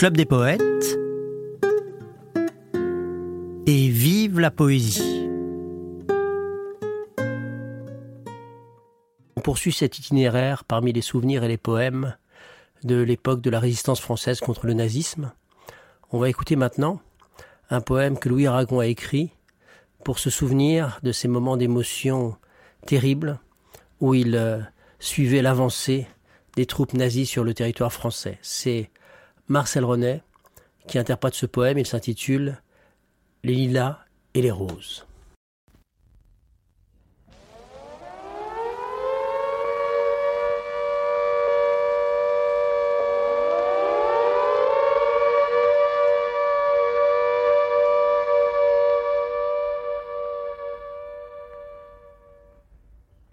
Club des poètes et vive la poésie. On poursuit cet itinéraire parmi les souvenirs et les poèmes de l'époque de la résistance française contre le nazisme. On va écouter maintenant un poème que Louis Aragon a écrit pour se souvenir de ces moments d'émotion terribles où il euh, suivait l'avancée des troupes nazies sur le territoire français. C'est Marcel René qui interprète ce poème. Il s'intitule Les lilas et les roses.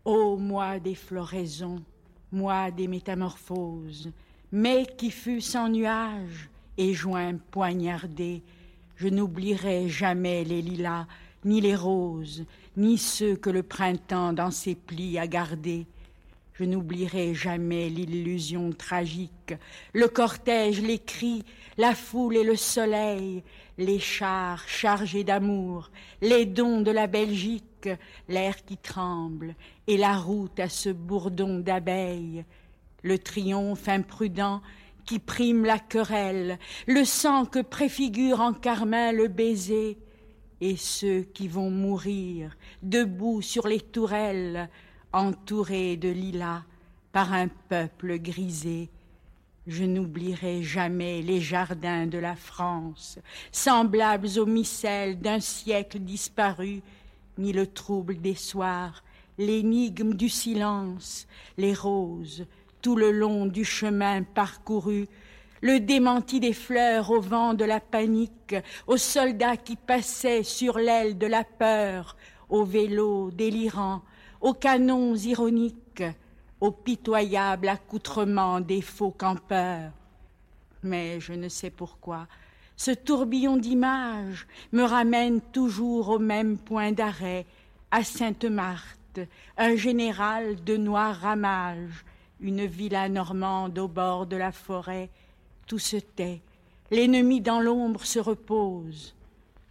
Ô moi des floraisons, moi des métamorphoses, mais qui fut sans nuages et joint poignardé, je n'oublierai jamais les lilas, ni les roses, ni ceux que le printemps dans ses plis a gardés. Je n'oublierai jamais l'illusion tragique, le cortège, les cris, la foule et le soleil, les chars chargés d'amour, les dons de la Belgique, l'air qui tremble et la route à ce bourdon d'abeilles, le triomphe imprudent qui prime la querelle, le sang que préfigure en carmin le baiser, et ceux qui vont mourir debout sur les tourelles, entourés de lilas par un peuple grisé. Je n'oublierai jamais les jardins de la France, semblables aux micelles d'un siècle disparu, ni le trouble des soirs, l'énigme du silence, les roses, tout le long du chemin parcouru, le démenti des fleurs au vent de la panique, aux soldats qui passaient sur l'aile de la peur, aux vélos délirants, aux canons ironiques, au pitoyable accoutrement des faux campeurs. Mais je ne sais pourquoi, ce tourbillon d'images me ramène toujours au même point d'arrêt, à Sainte-Marthe, un général de noir ramage, une villa normande au bord de la forêt, tout se tait, l'ennemi dans l'ombre se repose.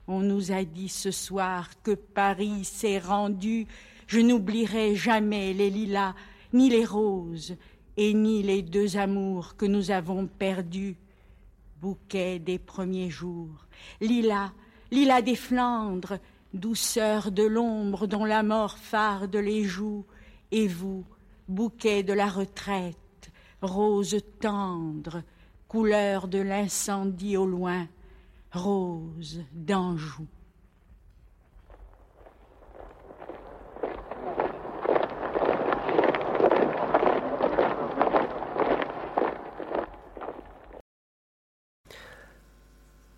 On nous a dit ce soir que Paris s'est rendu, je n'oublierai jamais les lilas, ni les roses, et ni les deux amours que nous avons perdus. Bouquet des premiers jours, lilas, lilas des Flandres, douceur de l'ombre dont la mort farde les joues, et vous, bouquet de la retraite, rose tendre, couleur de l'incendie au loin, rose d'Anjou.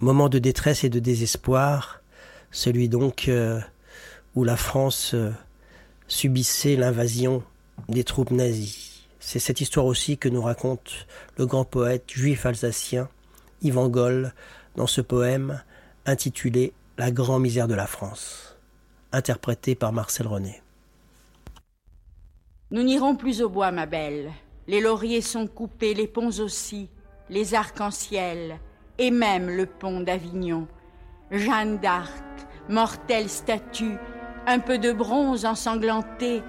Moment de détresse et de désespoir, celui donc euh, où la France euh, subissait l'invasion des troupes nazies. C'est cette histoire aussi que nous raconte le grand poète juif alsacien Yvan Goll dans ce poème intitulé La grande misère de la France, interprété par Marcel René. Nous n'irons plus au bois, ma belle. Les lauriers sont coupés, les ponts aussi, les arcs-en-ciel, et même le pont d'Avignon. Jeanne d'Arc, mortelle statue, un peu de bronze ensanglanté,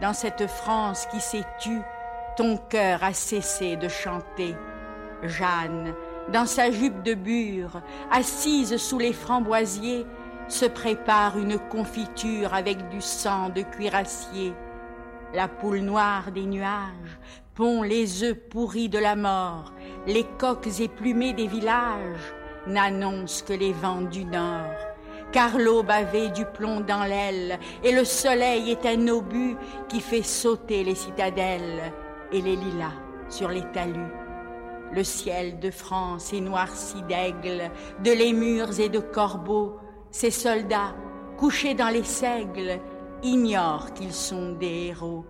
dans cette France qui s'est tue, ton cœur a cessé de chanter. Jeanne, dans sa jupe de bure, assise sous les framboisiers, se prépare une confiture avec du sang de cuirassier. La poule noire des nuages pond les œufs pourris de la mort, les coques éplumées des villages n'annoncent que les vents du nord car l'aube avait du plomb dans l'aile, et le soleil est un obus qui fait sauter les citadelles et les lilas sur les talus. Le ciel de France est noirci d'aigles, de lémurs et de corbeaux. Ces soldats, couchés dans les seigles, ignorent qu'ils sont des héros.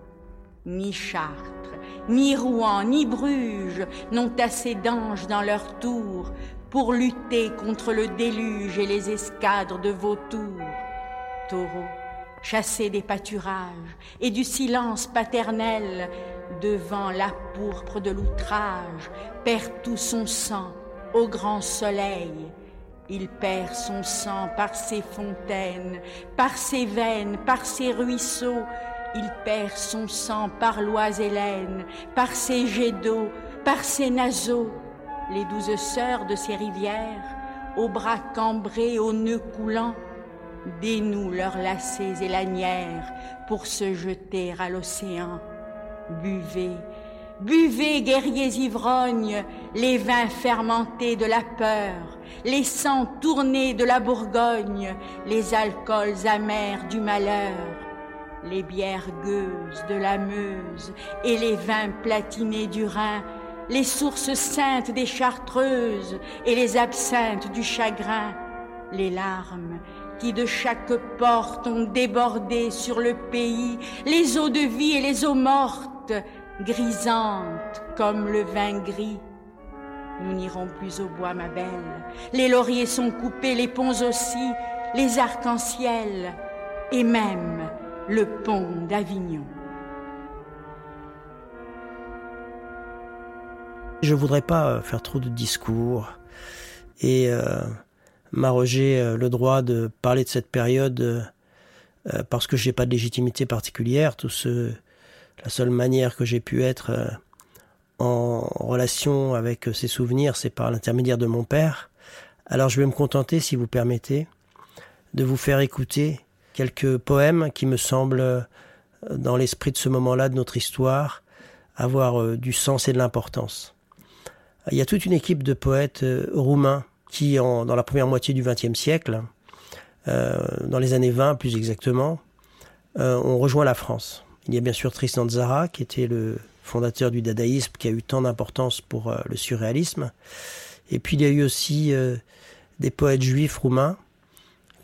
Ni Chartres, ni Rouen, ni Bruges n'ont assez d'anges dans leur tour pour lutter contre le déluge et les escadres de vautours. Taureau, chassé des pâturages et du silence paternel, devant la pourpre de l'outrage, perd tout son sang au grand soleil. Il perd son sang par ses fontaines, par ses veines, par ses ruisseaux. Il perd son sang par l'oise-hélène, par ses jets d'eau, par ses naseaux. Les douze sœurs de ces rivières, aux bras cambrés, aux nœuds coulants, dénouent leurs lacets et lanières pour se jeter à l'océan. Buvez, buvez, guerriers ivrognes, les vins fermentés de la peur, les sangs tournés de la Bourgogne, les alcools amers du malheur, les bières gueuses de la Meuse et les vins platinés du Rhin, les sources saintes des Chartreuses et les absinthes du chagrin, les larmes qui de chaque porte ont débordé sur le pays, les eaux de vie et les eaux mortes, grisantes comme le vin gris. Nous n'irons plus au bois, ma belle. Les lauriers sont coupés, les ponts aussi, les arcs-en-ciel et même le pont d'Avignon. Je voudrais pas euh, faire trop de discours et euh, m'arroger euh, le droit de parler de cette période parce que j'ai pas de légitimité particulière. Tout ce, la seule manière que j'ai pu être en relation avec ces souvenirs, c'est par l'intermédiaire de mon père. Alors je vais me contenter, si vous permettez, de vous faire écouter quelques poèmes qui me semblent, dans l'esprit de ce moment-là de notre histoire, avoir du sens et de l'importance. Il y a toute une équipe de poètes roumains qui, en, dans la première moitié du XXe siècle, euh, dans les années 20 plus exactement, euh, ont rejoint la France. Il y a bien sûr Tristan Tzara, qui était le fondateur du dadaïsme, qui a eu tant d'importance pour euh, le surréalisme. Et puis il y a eu aussi euh, des poètes juifs roumains,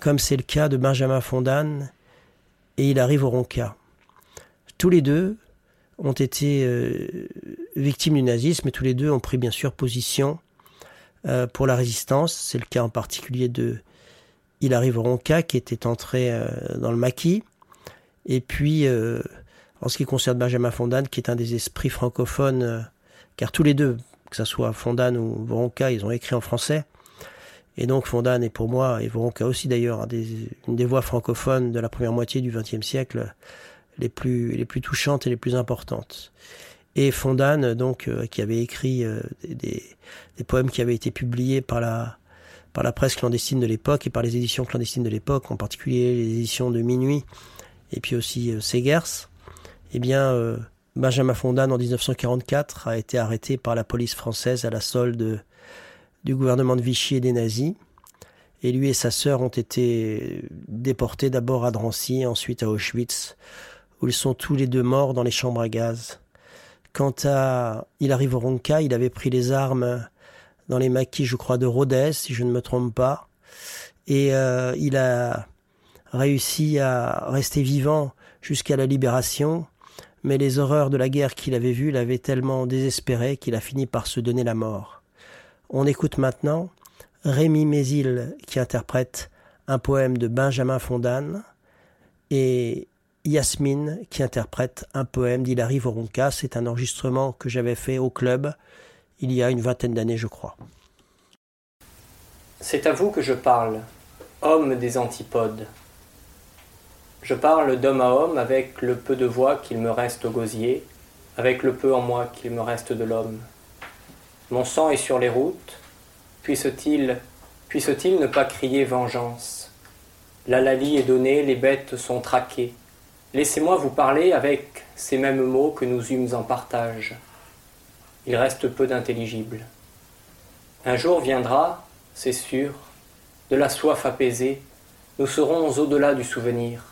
comme c'est le cas de Benjamin Fondan et il arrive au Ronca. Tous les deux ont été euh, victimes du nazisme et tous les deux ont pris bien sûr position euh, pour la résistance. C'est le cas en particulier de Il arrive Ronca qui était entré euh, dans le maquis. Et puis, euh, en ce qui concerne Benjamin Fondan, qui est un des esprits francophones, car tous les deux, que ce soit Fondan ou Voronka, ils ont écrit en français. Et donc Fondan est pour moi, et Voronka aussi d'ailleurs, une des voix francophones de la première moitié du XXe siècle les plus, les plus touchantes et les plus importantes et Fondan, donc, euh, qui avait écrit euh, des, des, poèmes qui avaient été publiés par la, par la presse clandestine de l'époque et par les éditions clandestines de l'époque, en particulier les éditions de Minuit et puis aussi euh, Segers. Eh bien, euh, Benjamin Fondan, en 1944, a été arrêté par la police française à la solde du gouvernement de Vichy et des nazis. Et lui et sa sœur ont été déportés d'abord à Drancy, ensuite à Auschwitz, où ils sont tous les deux morts dans les chambres à gaz. Quant à Il arrive au Ronca, il avait pris les armes dans les maquis, je crois, de Rodez, si je ne me trompe pas. Et euh, il a réussi à rester vivant jusqu'à la libération, mais les horreurs de la guerre qu'il avait vues l'avaient tellement désespéré qu'il a fini par se donner la mort. On écoute maintenant Rémi Mézil qui interprète un poème de Benjamin Fondan et Yasmine qui interprète un poème d'Hilary Voronka. C'est un enregistrement que j'avais fait au club il y a une vingtaine d'années, je crois. C'est à vous que je parle, homme des antipodes. Je parle d'homme à homme avec le peu de voix qu'il me reste au gosier, avec le peu en moi qu'il me reste de l'homme. Mon sang est sur les routes, puisse-t-il puisse-t-il ne pas crier vengeance? La lalie est donnée, les bêtes sont traquées. Laissez-moi vous parler avec ces mêmes mots que nous eûmes en partage. Il reste peu d'intelligible. Un jour viendra, c'est sûr, de la soif apaisée, nous serons au-delà du souvenir.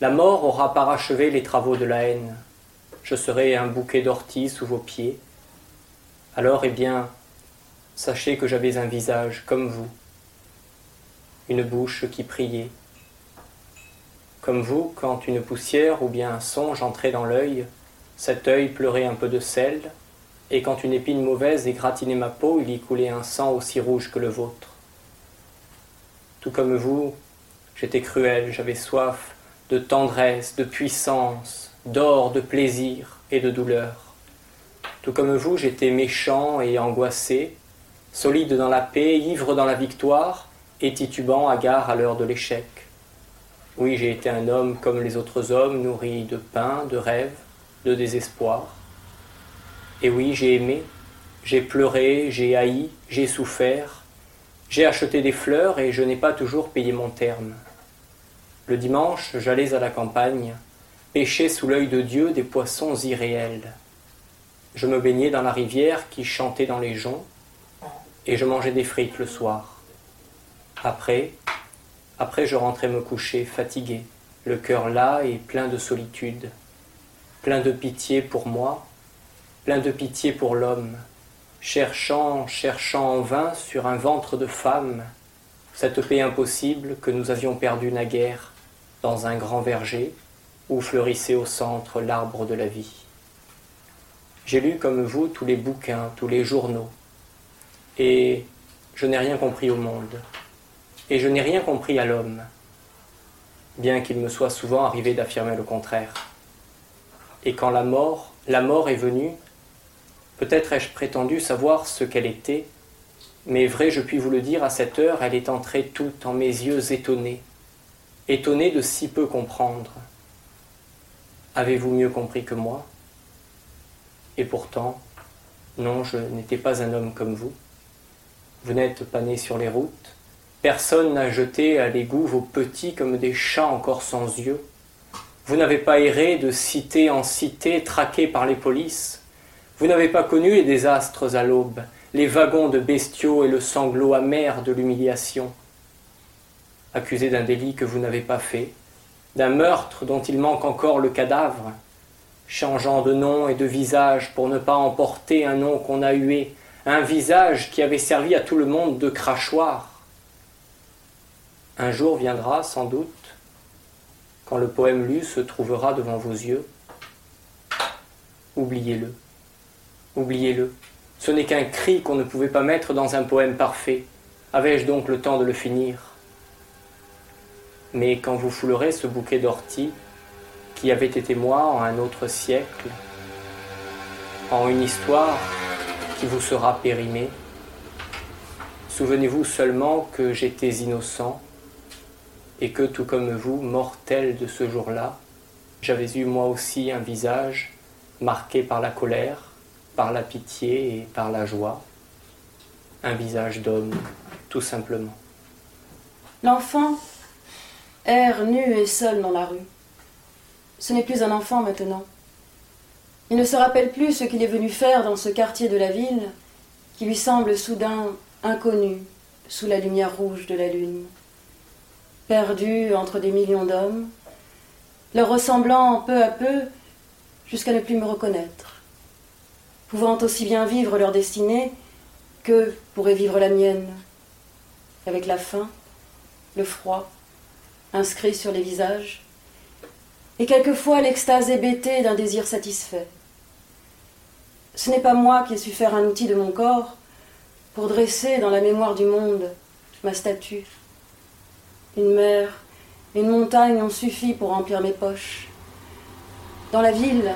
La mort aura parachevé les travaux de la haine. Je serai un bouquet d'orties sous vos pieds. Alors, eh bien, sachez que j'avais un visage comme vous, une bouche qui priait, comme vous, quand une poussière ou bien un songe entrait dans l'œil, cet œil pleurait un peu de sel, et quand une épine mauvaise égratignait ma peau, il y coulait un sang aussi rouge que le vôtre. Tout comme vous, j'étais cruel, j'avais soif de tendresse, de puissance, d'or, de plaisir et de douleur. Tout comme vous, j'étais méchant et angoissé, solide dans la paix, ivre dans la victoire, et titubant, hagard à l'heure de l'échec. Oui, j'ai été un homme comme les autres hommes, nourri de pain, de rêves, de désespoir. Et oui, j'ai aimé, j'ai pleuré, j'ai haï, j'ai souffert, j'ai acheté des fleurs et je n'ai pas toujours payé mon terme. Le dimanche, j'allais à la campagne, pêcher sous l'œil de Dieu des poissons irréels. Je me baignais dans la rivière qui chantait dans les joncs, et je mangeais des frites le soir. Après, après je rentrais me coucher fatigué, le cœur las et plein de solitude, plein de pitié pour moi, plein de pitié pour l'homme, cherchant, cherchant en vain sur un ventre de femme cette paix impossible que nous avions perdue naguère dans un grand verger où fleurissait au centre l'arbre de la vie. J'ai lu comme vous tous les bouquins, tous les journaux, et je n'ai rien compris au monde, et je n'ai rien compris à l'homme, bien qu'il me soit souvent arrivé d'affirmer le contraire. Et quand la mort, est venue, peut-être ai-je prétendu savoir ce qu'elle était, mais vrai je puis vous le dire, à cette heure, elle est entrée toute en mes yeux étonnés, étonnés de si peu comprendre. Avez-vous mieux compris que moi? Et pourtant, non, je n'étais pas un homme comme vous. Vous n'êtes pas né sur les routes. Personne n'a jeté à l'égout vos petits comme des chats encore sans yeux. Vous n'avez pas erré de cité en cité, traqué par les polices. Vous n'avez pas connu les désastres à l'aube, les wagons de bestiaux et le sanglot amer de l'humiliation. Accusé d'un délit que vous n'avez pas fait, d'un meurtre dont il manque encore le cadavre, changeant de nom et de visage pour ne pas emporter un nom qu'on a hué, un visage qui avait servi à tout le monde de crachoir. Un jour viendra, sans doute, quand le poème lu se trouvera devant vos yeux. Oubliez-le, oubliez-le. Ce n'est qu'un cri qu'on ne pouvait pas mettre dans un poème parfait. Avais-je donc le temps de le finir? Mais quand vous foulerez ce bouquet d'orties, qui avait été moi en un autre siècle, en une histoire qui vous sera périmée. Souvenez-vous seulement que j'étais innocent et que, tout comme vous, mortel de ce jour-là, j'avais eu moi aussi un visage marqué par la colère, par la pitié et par la joie. Un visage d'homme, tout simplement. L'enfant erre nu et seul dans la rue. Ce n'est plus un enfant maintenant. Il ne se rappelle plus ce qu'il est venu faire dans ce quartier de la ville qui lui semble soudain inconnu sous la lumière rouge de la lune. Perdu entre des millions d'hommes, leur ressemblant peu à peu jusqu'à ne plus me reconnaître, pouvant aussi bien vivre leur destinée que pourrait vivre la mienne, avec la faim, le froid, inscrit sur les visages, et quelquefois l'extase hébétée d'un désir satisfait. Ce n'est pas moi qui ai su faire un outil de mon corps pour dresser dans la mémoire du monde ma statue. Une mer, une montagne ont suffi pour remplir mes poches. Dans la ville,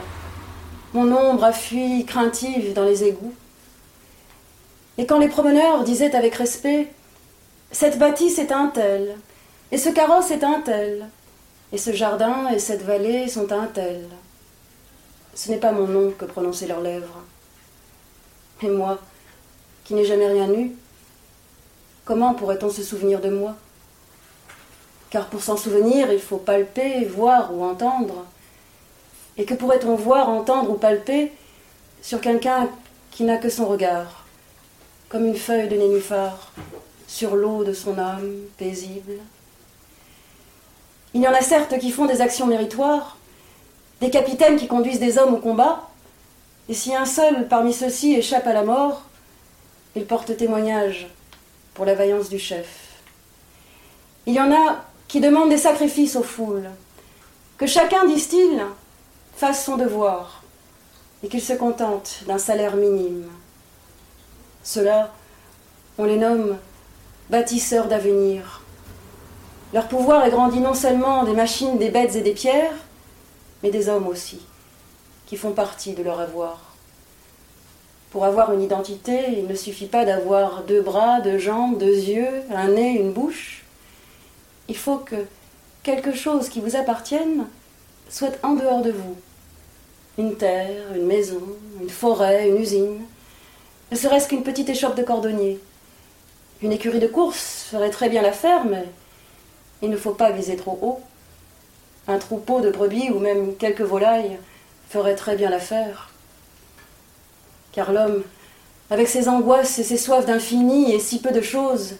mon ombre a fui craintive dans les égouts. Et quand les promeneurs disaient avec respect Cette bâtisse est un tel, et ce carrosse est un tel, et ce jardin et cette vallée sont un tel, ce n'est pas mon nom que prononçaient leurs lèvres. Et moi, qui n'ai jamais rien eu, comment pourrait-on se souvenir de moi? Car pour s'en souvenir, il faut palper, voir ou entendre. Et que pourrait-on voir, entendre ou palper sur quelqu'un qui n'a que son regard, comme une feuille de nénuphar, sur l'eau de son âme paisible? Il y en a certes qui font des actions méritoires, des capitaines qui conduisent des hommes au combat, et si un seul parmi ceux-ci échappe à la mort, il porte témoignage pour la vaillance du chef. Il y en a qui demandent des sacrifices aux foules, que chacun, disent-ils, fasse son devoir, et qu'il se contente d'un salaire minime. Ceux-là, on les nomme bâtisseurs d'avenir. Leur pouvoir est grandi non seulement des machines, des bêtes et des pierres, mais des hommes aussi, qui font partie de leur avoir. Pour avoir une identité, il ne suffit pas d'avoir deux bras, deux jambes, deux yeux, un nez, une bouche. Il faut que quelque chose qui vous appartienne soit en dehors de vous. Une terre, une maison, une forêt, une usine, ne serait-ce qu'une petite échoppe de cordonnier. Une écurie de course ferait très bien l'affaire, mais il ne faut pas viser trop haut. Un troupeau de brebis ou même quelques volailles ferait très bien l'affaire. Car l'homme, avec ses angoisses et ses soifs d'infini et si peu de choses,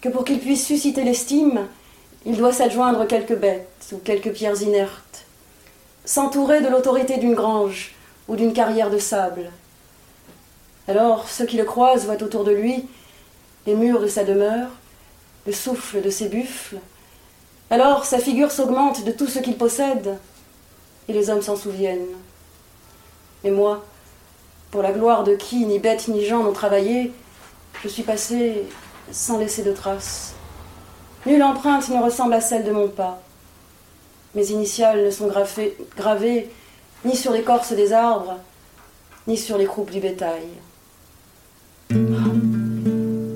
que pour qu'il puisse susciter l'estime, il doit s'adjoindre quelques bêtes ou quelques pierres inertes, s'entourer de l'autorité d'une grange ou d'une carrière de sable. Alors ceux qui le croisent voient autour de lui les murs de sa demeure, le souffle de ses buffles. Alors sa figure s'augmente de tout ce qu'il possède, et les hommes s'en souviennent. Et moi, pour la gloire de qui ni bête ni gens n'ont travaillé, je suis passé sans laisser de traces. Nulle empreinte ne ressemble à celle de mon pas. Mes initiales ne sont gravées ni sur l'écorce des arbres, ni sur les croupes du bétail.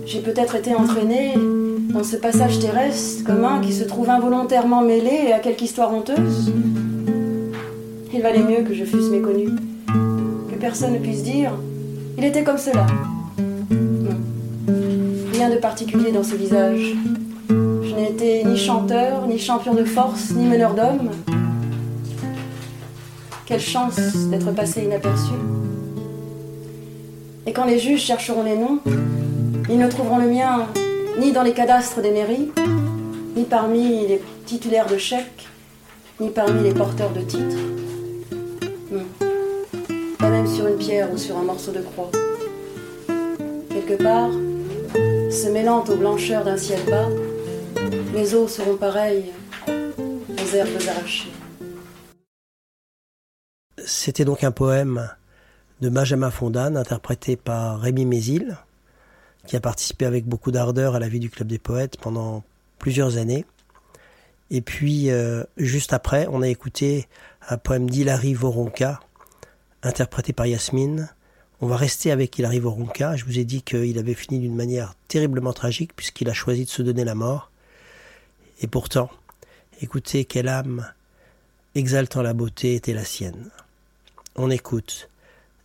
J'ai peut-être été entraîné dans ce passage terrestre commun qui se trouve involontairement mêlé à quelque histoire honteuse. Il valait mieux que je fusse méconnu, que personne ne puisse dire il était comme cela. Rien de particulier dans ce visage. Été ni chanteur, ni champion de force, ni meneur d'hommes. Quelle chance d'être passé inaperçu. Et quand les juges chercheront les noms, ils ne trouveront le mien ni dans les cadastres des mairies, ni parmi les titulaires de chèques, ni parmi les porteurs de titres. Non. Pas même sur une pierre ou sur un morceau de croix. Quelque part, se mêlant aux blancheurs d'un ciel bas, mes os seront pareils aux herbes arrachées. C'était donc un poème de Benjamin Fondane, interprété par Rémi Mézil, qui a participé avec beaucoup d'ardeur à la vie du Club des Poètes pendant plusieurs années. Et puis, euh, juste après, on a écouté un poème d'Hilary Voronka, interprété par Yasmine. On va rester avec Hilary Voronka. Je vous ai dit qu'il avait fini d'une manière terriblement tragique, puisqu'il a choisi de se donner la mort. Et pourtant, écoutez quelle âme exaltant la beauté était la sienne. On écoute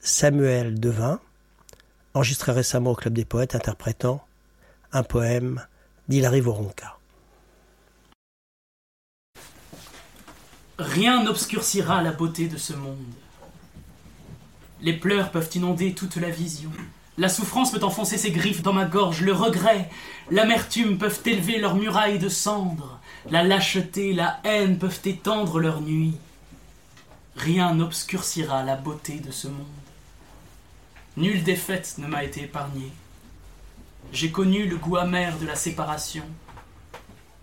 Samuel Devin, enregistré récemment au Club des Poètes, interprétant un poème d'Hilary Voronka. Rien n'obscurcira la beauté de ce monde. Les pleurs peuvent inonder toute la vision. La souffrance peut enfoncer ses griffes dans ma gorge. Le regret, l'amertume peuvent élever leurs murailles de cendres. La lâcheté, la haine peuvent étendre leurs nuits. Rien n'obscurcira la beauté de ce monde. Nulle défaite ne m'a été épargnée. J'ai connu le goût amer de la séparation,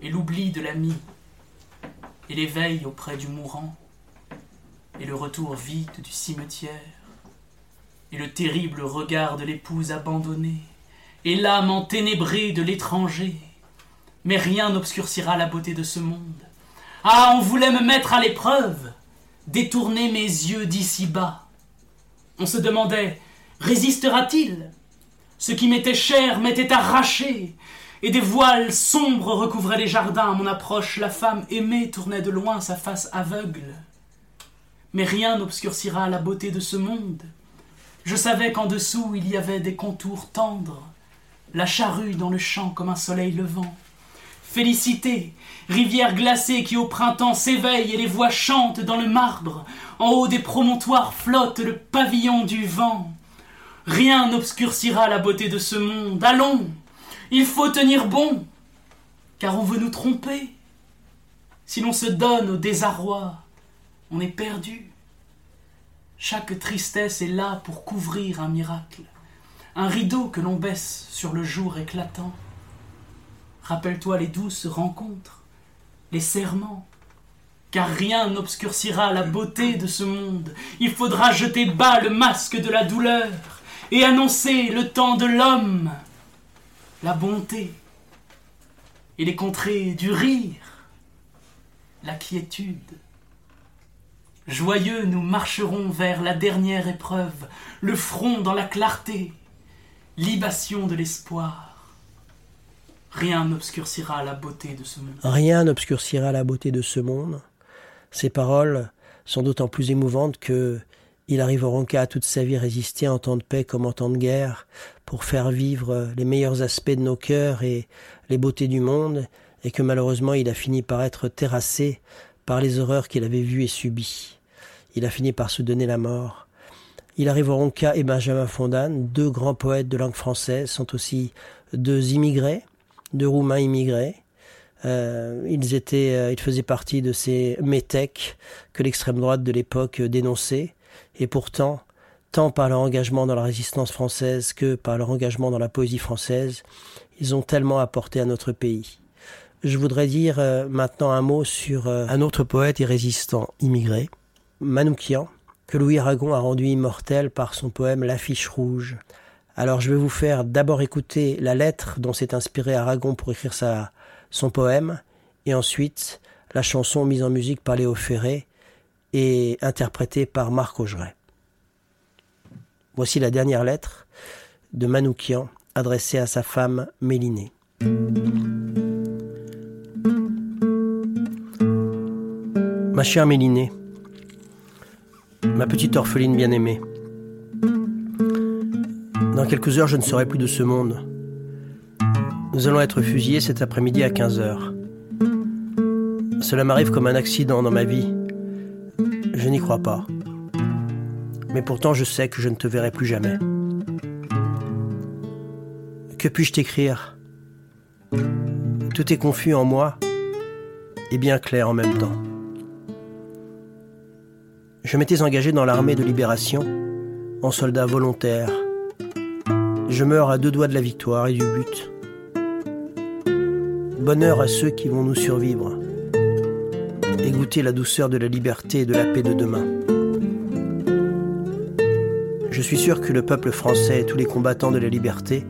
et l'oubli de l'ami, et l'éveil auprès du mourant, et le retour vide du cimetière, et le terrible regard de l'épouse abandonnée, et l'âme enténébrée de l'étranger. Mais rien n'obscurcira la beauté de ce monde. Ah, on voulait me mettre à l'épreuve, détourner mes yeux d'ici bas. On se demandait Résistera-t-il? Ce qui m'était cher m'était arraché, et des voiles sombres recouvraient les jardins. À mon approche, la femme aimée tournait de loin sa face aveugle. Mais rien n'obscurcira la beauté de ce monde. Je savais qu'en dessous il y avait des contours tendres, la charrue dans le champ comme un soleil levant. Félicité, rivière glacée qui au printemps s'éveille et les voix chantent dans le marbre. En haut des promontoires flotte le pavillon du vent. Rien n'obscurcira la beauté de ce monde. Allons, il faut tenir bon, car on veut nous tromper. Si l'on se donne au désarroi, on est perdu. Chaque tristesse est là pour couvrir un miracle, un rideau que l'on baisse sur le jour éclatant. Rappelle-toi les douces rencontres, les serments, car rien n'obscurcira la beauté de ce monde. Il faudra jeter bas le masque de la douleur et annoncer le temps de l'homme, la bonté et les contrées du rire, la quiétude, Joyeux, nous marcherons vers la dernière épreuve, le front dans la clarté, libation de l'espoir. Rien n'obscurcira la beauté de ce monde. Rien n'obscurcira la beauté de ce monde. Ces paroles sont d'autant plus émouvantes que il arrive au Ronca toute sa vie résister en temps de paix comme en temps de guerre pour faire vivre les meilleurs aspects de nos cœurs et les beautés du monde et que malheureusement il a fini par être terrassé par les horreurs qu'il avait vues et subies. Il a fini par se donner la mort. Il arrive au Ronca et Benjamin Fondane, deux grands poètes de langue française, sont aussi deux immigrés, deux Roumains immigrés. Euh, ils étaient, euh, ils faisaient partie de ces métèques que l'extrême droite de l'époque dénonçait, et pourtant, tant par leur engagement dans la résistance française que par leur engagement dans la poésie française, ils ont tellement apporté à notre pays. Je voudrais dire euh, maintenant un mot sur euh, un autre poète et résistant immigré, Manoukian, que Louis Aragon a rendu immortel par son poème L'affiche rouge. Alors je vais vous faire d'abord écouter la lettre dont s'est inspiré Aragon pour écrire sa, son poème, et ensuite la chanson mise en musique par Léo Ferré et interprétée par Marc Augeret. Voici la dernière lettre de Manoukian adressée à sa femme Mélinée. Ma chère Mélinée, ma petite orpheline bien-aimée, dans quelques heures je ne serai plus de ce monde. Nous allons être fusillés cet après-midi à 15 heures. Cela m'arrive comme un accident dans ma vie. Je n'y crois pas. Mais pourtant je sais que je ne te verrai plus jamais. Que puis-je t'écrire? Tout est confus en moi et bien clair en même temps. Je m'étais engagé dans l'armée de libération, en soldat volontaire. Je meurs à deux doigts de la victoire et du but. Bonheur à ceux qui vont nous survivre et goûter la douceur de la liberté et de la paix de demain. Je suis sûr que le peuple français et tous les combattants de la liberté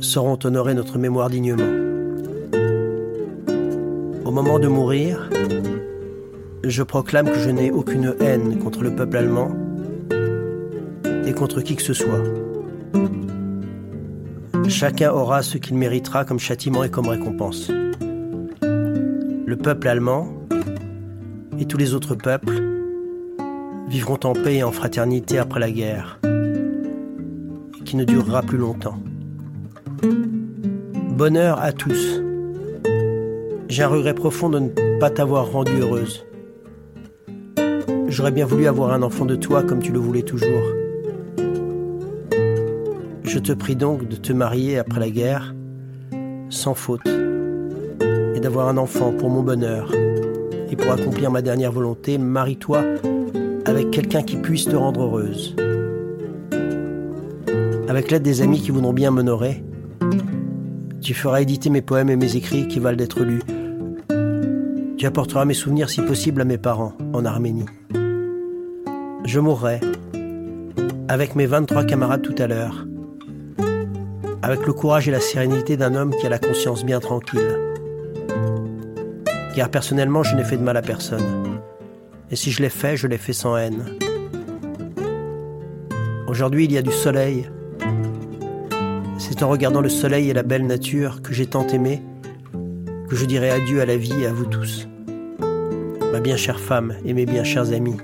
sauront honorer notre mémoire dignement. Au moment de mourir, je proclame que je n'ai aucune haine contre le peuple allemand et contre qui que ce soit. Chacun aura ce qu'il méritera comme châtiment et comme récompense. Le peuple allemand et tous les autres peuples vivront en paix et en fraternité après la guerre, qui ne durera plus longtemps. Bonheur à tous. J'ai un regret profond de ne pas t'avoir rendue heureuse. J'aurais bien voulu avoir un enfant de toi comme tu le voulais toujours. Je te prie donc de te marier après la guerre, sans faute, et d'avoir un enfant pour mon bonheur. Et pour accomplir ma dernière volonté, marie-toi avec quelqu'un qui puisse te rendre heureuse. Avec l'aide des amis qui voudront bien m'honorer, tu feras éditer mes poèmes et mes écrits qui valent d'être lus. Tu apporteras mes souvenirs si possible à mes parents en Arménie je mourrai avec mes 23 camarades tout à l'heure, avec le courage et la sérénité d'un homme qui a la conscience bien tranquille. Car personnellement, je n'ai fait de mal à personne. Et si je l'ai fait, je l'ai fait sans haine. Aujourd'hui, il y a du soleil. C'est en regardant le soleil et la belle nature que j'ai tant aimé que je dirai adieu à la vie et à vous tous. Ma bien chère femme et mes bien chers amis.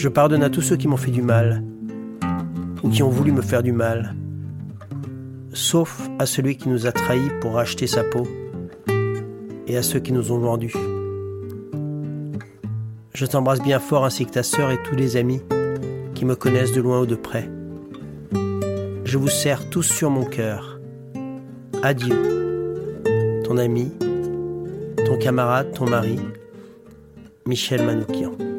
Je pardonne à tous ceux qui m'ont fait du mal, ou qui ont voulu me faire du mal, sauf à celui qui nous a trahis pour racheter sa peau, et à ceux qui nous ont vendus. Je t'embrasse bien fort ainsi que ta sœur et tous les amis qui me connaissent de loin ou de près. Je vous serre tous sur mon cœur. Adieu. Ton ami, ton camarade, ton mari, Michel Manoukian.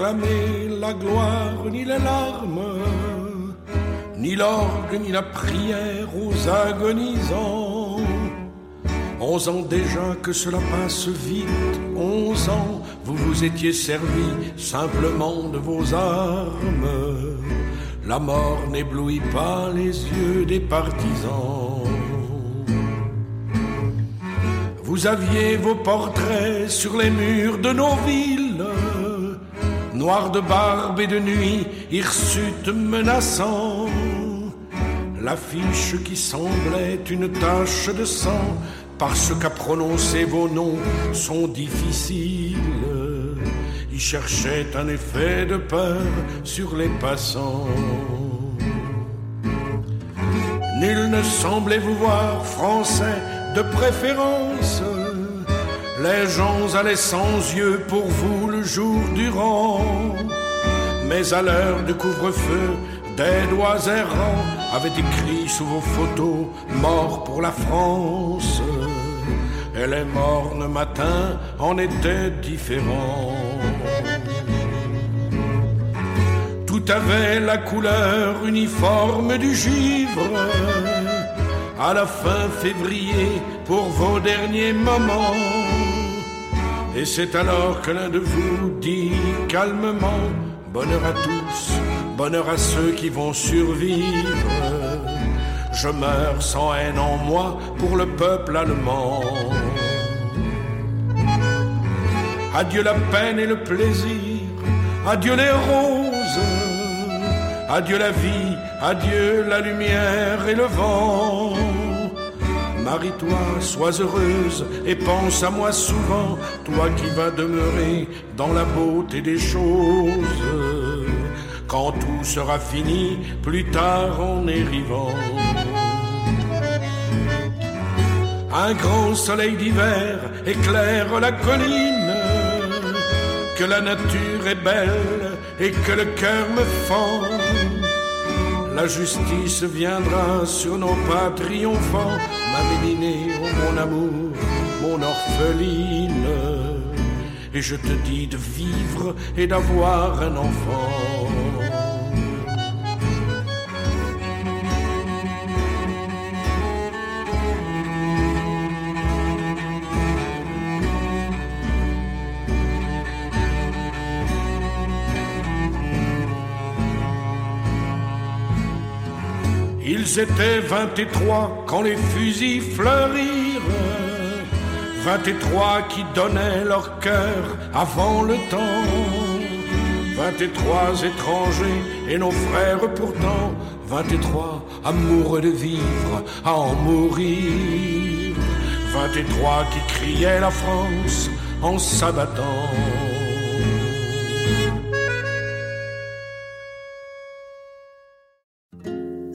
La gloire ni les larmes, ni l'orgue ni la prière aux agonisants. Onze ans déjà que cela passe vite, ans, vous vous étiez servi simplement de vos armes. la mort n'éblouit pas les yeux des partisans. Vous aviez vos portraits sur les murs de nos villes, noirs de barbe et de nuit, hirsutes menaçants. L'affiche qui semblait une tache de sang, parce qu'à prononcer vos noms sont difficiles cherchait un effet de peur sur les passants. Nul ne semblait vous voir français de préférence. Les gens allaient sans yeux pour vous le jour durant. Mais à l'heure du couvre-feu, des doigts errants avaient écrit sous vos photos Mort pour la France. Et les mornes matins en étaient différents. Tout avait la couleur uniforme du givre. À la fin février, pour vos derniers moments. Et c'est alors que l'un de vous dit calmement Bonheur à tous, bonheur à ceux qui vont survivre. Je meurs sans haine en moi pour le peuple allemand. Adieu la peine et le plaisir, adieu les roses, adieu la vie, adieu la lumière et le vent. Marie-toi, sois heureuse et pense à moi souvent, toi qui vas demeurer dans la beauté des choses. Quand tout sera fini, plus tard en arrivant. Un grand soleil d'hiver éclaire la colline que la nature est belle et que le cœur me fend. La justice viendra sur nos pas triomphants, ma mélinée, oh mon amour, mon orpheline. Et je te dis de vivre et d'avoir un enfant. Étaient vingt-et-trois quand les fusils fleurirent. Vingt-et-trois qui donnaient leur cœur avant le temps. Vingt-et-trois étrangers et nos frères pourtant. Vingt-et-trois amoureux de vivre à en mourir. Vingt-et-trois qui criaient la France en s'abattant.